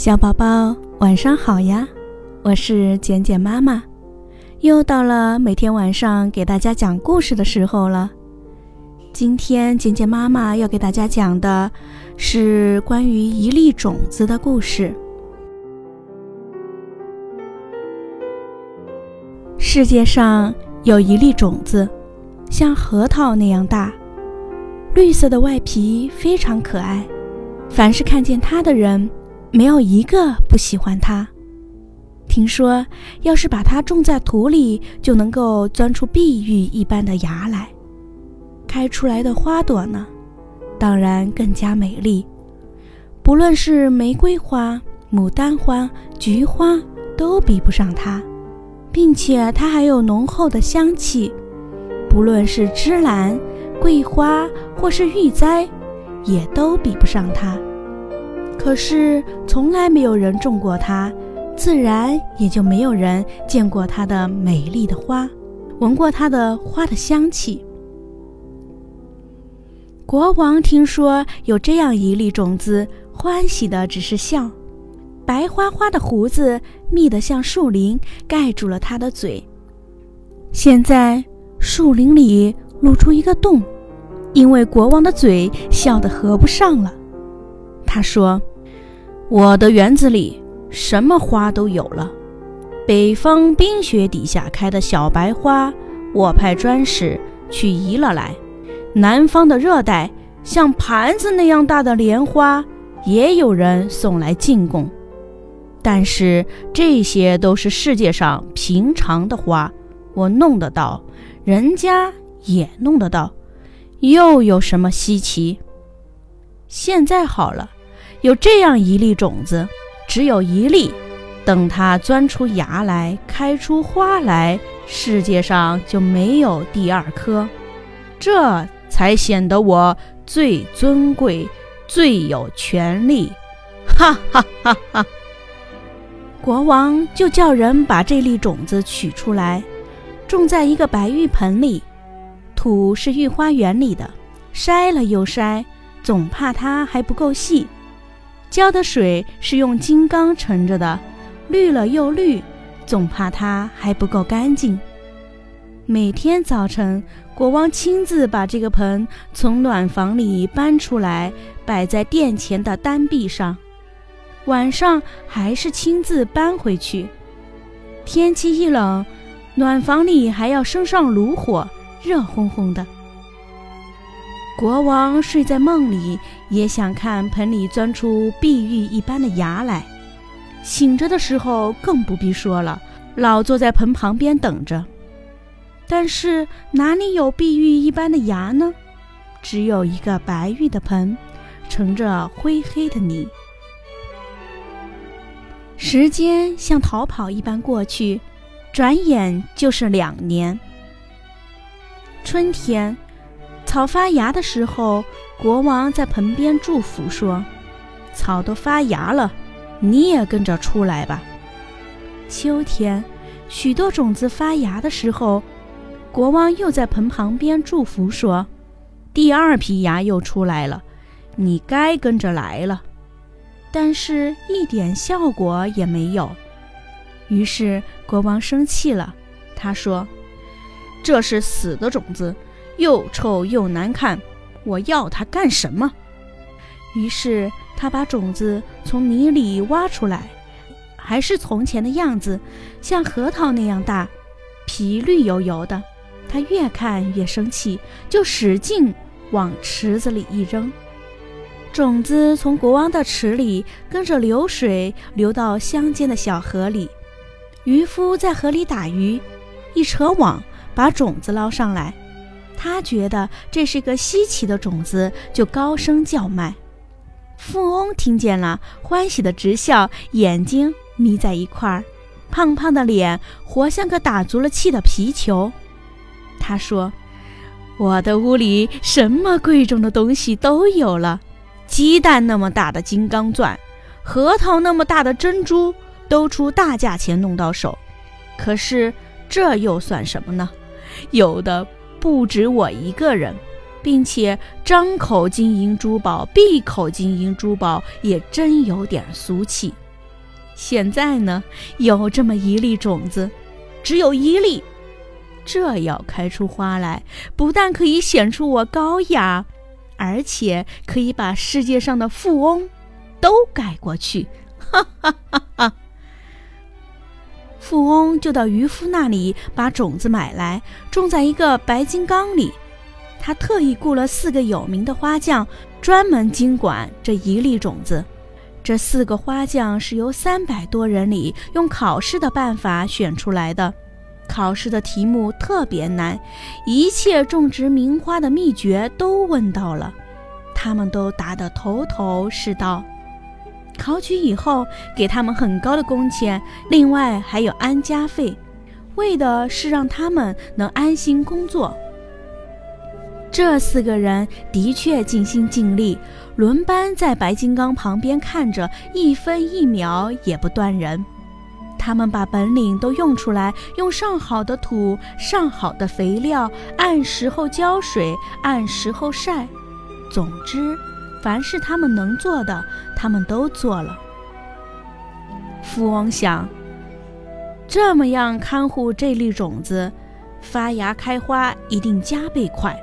小宝宝，晚上好呀！我是简简妈妈，又到了每天晚上给大家讲故事的时候了。今天简简妈妈要给大家讲的是关于一粒种子的故事。世界上有一粒种子，像核桃那样大，绿色的外皮非常可爱，凡是看见它的人。没有一个不喜欢它。听说，要是把它种在土里，就能够钻出碧玉一般的芽来。开出来的花朵呢，当然更加美丽。不论是玫瑰花、牡丹花、菊花，都比不上它，并且它还有浓厚的香气。不论是芝兰、桂花或是玉簪，也都比不上它。可是从来没有人种过它，自然也就没有人见过它的美丽的花，闻过它的花的香气。国王听说有这样一粒种子，欢喜的只是笑。白花花的胡子密得像树林，盖住了他的嘴。现在树林里露出一个洞，因为国王的嘴笑得合不上了。他说。我的园子里什么花都有了，北方冰雪底下开的小白花，我派专使去移了来；南方的热带像盘子那样大的莲花，也有人送来进贡。但是这些都是世界上平常的花，我弄得到，人家也弄得到，又有什么稀奇？现在好了。有这样一粒种子，只有一粒，等它钻出芽来，开出花来，世界上就没有第二颗，这才显得我最尊贵、最有权利。哈哈哈哈！国王就叫人把这粒种子取出来，种在一个白玉盆里，土是御花园里的，筛了又筛，总怕它还不够细。浇的水是用金刚盛着的，绿了又绿，总怕它还不够干净。每天早晨，国王亲自把这个盆从暖房里搬出来，摆在殿前的单壁上；晚上还是亲自搬回去。天气一冷，暖房里还要生上炉火，热烘烘的。国王睡在梦里，也想看盆里钻出碧玉一般的芽来；醒着的时候更不必说了，老坐在盆旁边等着。但是哪里有碧玉一般的芽呢？只有一个白玉的盆，盛着灰黑的泥。时间像逃跑一般过去，转眼就是两年。春天。草发芽的时候，国王在盆边祝福说：“草都发芽了，你也跟着出来吧。”秋天，许多种子发芽的时候，国王又在盆旁边祝福说：“第二批芽又出来了，你该跟着来了。”但是，一点效果也没有。于是，国王生气了，他说：“这是死的种子。”又臭又难看，我要它干什么？于是他把种子从泥里挖出来，还是从前的样子，像核桃那样大，皮绿油油的。他越看越生气，就使劲往池子里一扔。种子从国王的池里跟着流水流到乡间的小河里，渔夫在河里打鱼，一扯网把种子捞上来。他觉得这是个稀奇的种子，就高声叫卖。富翁听见了，欢喜的直笑，眼睛眯在一块儿，胖胖的脸活像个打足了气的皮球。他说：“我的屋里什么贵重的东西都有了，鸡蛋那么大的金刚钻，核桃那么大的珍珠，都出大价钱弄到手。可是这又算什么呢？有的。”不止我一个人，并且张口金银珠宝，闭口金银珠宝，也真有点俗气。现在呢，有这么一粒种子，只有一粒，这要开出花来，不但可以显出我高雅，而且可以把世界上的富翁都盖过去。哈哈哈哈！富翁就到渔夫那里把种子买来，种在一个白金缸里。他特意雇了四个有名的花匠，专门经管这一粒种子。这四个花匠是由三百多人里用考试的办法选出来的。考试的题目特别难，一切种植名花的秘诀都问到了，他们都答得头头是道。考取以后，给他们很高的工钱，另外还有安家费，为的是让他们能安心工作。这四个人的确尽心尽力，轮班在白金刚旁边看着，一分一秒也不断人。他们把本领都用出来，用上好的土、上好的肥料，按时候浇水，按时候晒。总之，凡是他们能做的，他们都做了。富翁想，这么样看护这粒种子，发芽开花一定加倍快。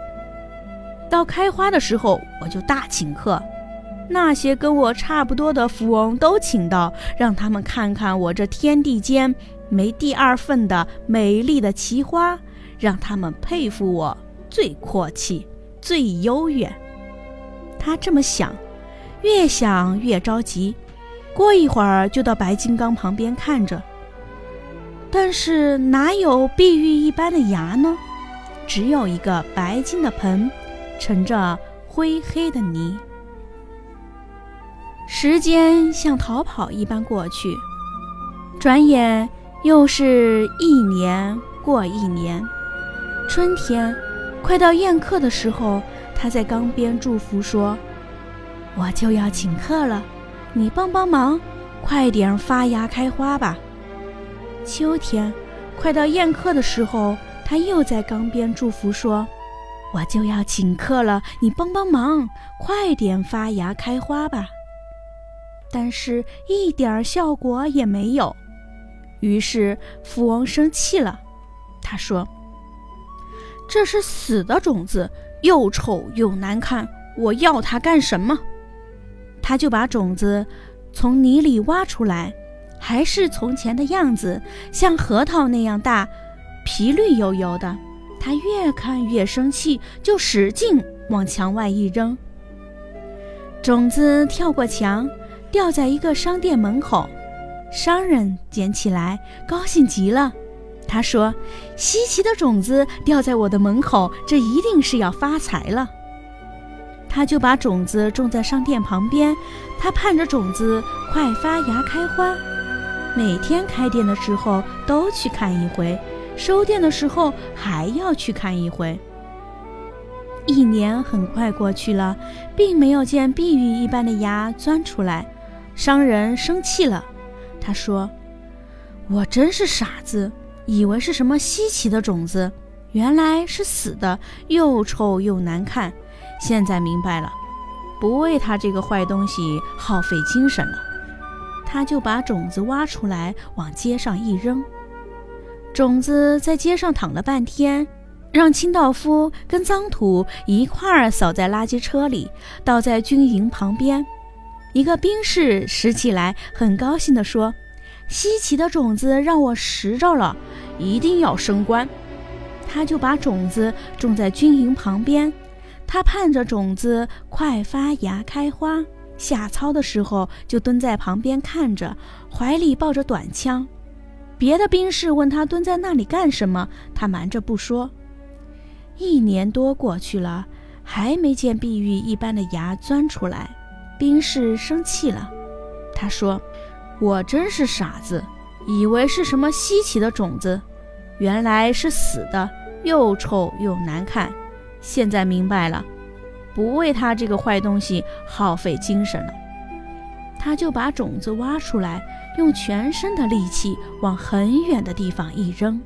到开花的时候，我就大请客，那些跟我差不多的富翁都请到，让他们看看我这天地间没第二份的美丽的奇花，让他们佩服我最阔气、最悠远。他这么想，越想越着急，过一会儿就到白金刚旁边看着，但是哪有碧玉一般的芽呢？只有一个白金的盆。盛着灰黑的泥，时间像逃跑一般过去，转眼又是一年过一年。春天快到宴客的时候，他在缸边祝福说：“我就要请客了，你帮帮忙，快点发芽开花吧。”秋天快到宴客的时候，他又在缸边祝福说。我就要请客了，你帮帮忙，快点发芽开花吧。但是，一点效果也没有。于是，富翁生气了，他说：“这是死的种子，又丑又难看，我要它干什么？”他就把种子从泥里挖出来，还是从前的样子，像核桃那样大，皮绿油油的。他越看越生气，就使劲往墙外一扔。种子跳过墙，掉在一个商店门口。商人捡起来，高兴极了。他说：“稀奇的种子掉在我的门口，这一定是要发财了。”他就把种子种在商店旁边，他盼着种子快发芽开花，每天开店的时候都去看一回。收店的时候还要去看一回。一年很快过去了，并没有见碧玉一般的芽钻出来。商人生气了，他说：“我真是傻子，以为是什么稀奇的种子，原来是死的，又臭又难看。现在明白了，不为他这个坏东西耗费精神了。”他就把种子挖出来，往街上一扔。种子在街上躺了半天，让清道夫跟脏土一块儿扫在垃圾车里，倒在军营旁边。一个兵士拾起来，很高兴地说：“稀奇的种子让我拾着了，一定要升官。”他就把种子种在军营旁边，他盼着种子快发芽开花。下操的时候，就蹲在旁边看着，怀里抱着短枪。别的兵士问他蹲在那里干什么，他瞒着不说。一年多过去了，还没见碧玉一般的芽钻出来，兵士生气了。他说：“我真是傻子，以为是什么稀奇的种子，原来是死的，又臭又难看。现在明白了，不为他这个坏东西耗费精神了。”他就把种子挖出来。用全身的力气往很远的地方一扔，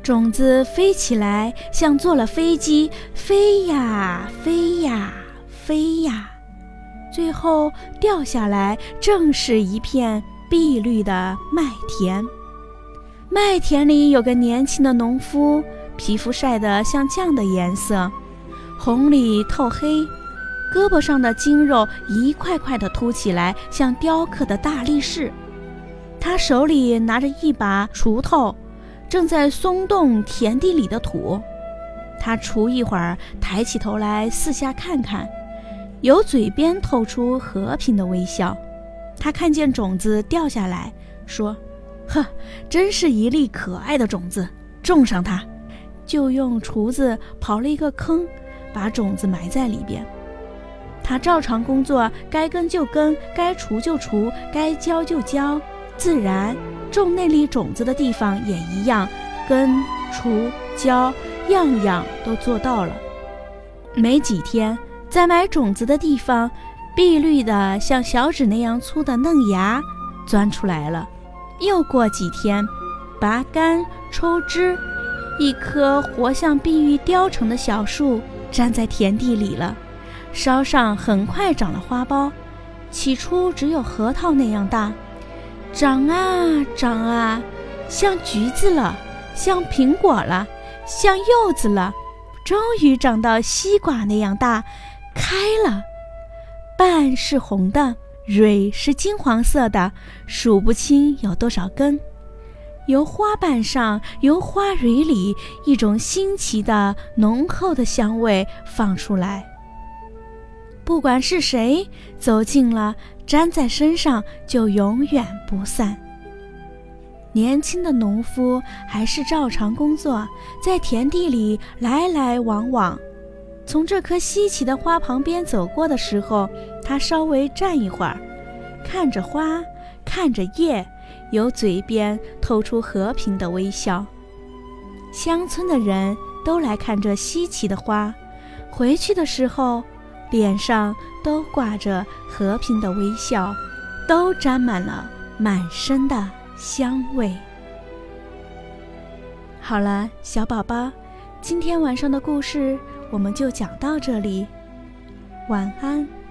种子飞起来，像坐了飞机，飞呀飞呀飞呀，最后掉下来，正是一片碧绿的麦田。麦田里有个年轻的农夫，皮肤晒得像酱的颜色，红里透黑，胳膊上的筋肉一块块的凸起来，像雕刻的大力士。他手里拿着一把锄头，正在松动田地里的土。他锄一会儿，抬起头来四下看看，由嘴边透出和平的微笑。他看见种子掉下来，说：“呵，真是一粒可爱的种子，种上它。”就用锄子刨了一个坑，把种子埋在里边。他照常工作，该耕就耕，该锄就锄，该浇就浇。自然，种那粒种子的地方也一样，根、锄、浇，样样都做到了。没几天，在埋种子的地方，碧绿的像小指那样粗的嫩芽钻出来了。又过几天，拔干抽枝，一棵活像碧玉雕成的小树站在田地里了，梢上很快长了花苞，起初只有核桃那样大。长啊长啊，像橘子了，像苹果了，像柚子了，终于长到西瓜那样大，开了。瓣是红的，蕊是金黄色的，数不清有多少根。由花瓣上，由花蕊里，一种新奇的、浓厚的香味放出来。不管是谁走近了。粘在身上就永远不散。年轻的农夫还是照常工作，在田地里来来往往。从这棵稀奇的花旁边走过的时候，他稍微站一会儿，看着花，看着叶，由嘴边透出和平的微笑。乡村的人都来看这稀奇的花，回去的时候。脸上都挂着和平的微笑，都沾满了满身的香味。好了，小宝宝，今天晚上的故事我们就讲到这里，晚安。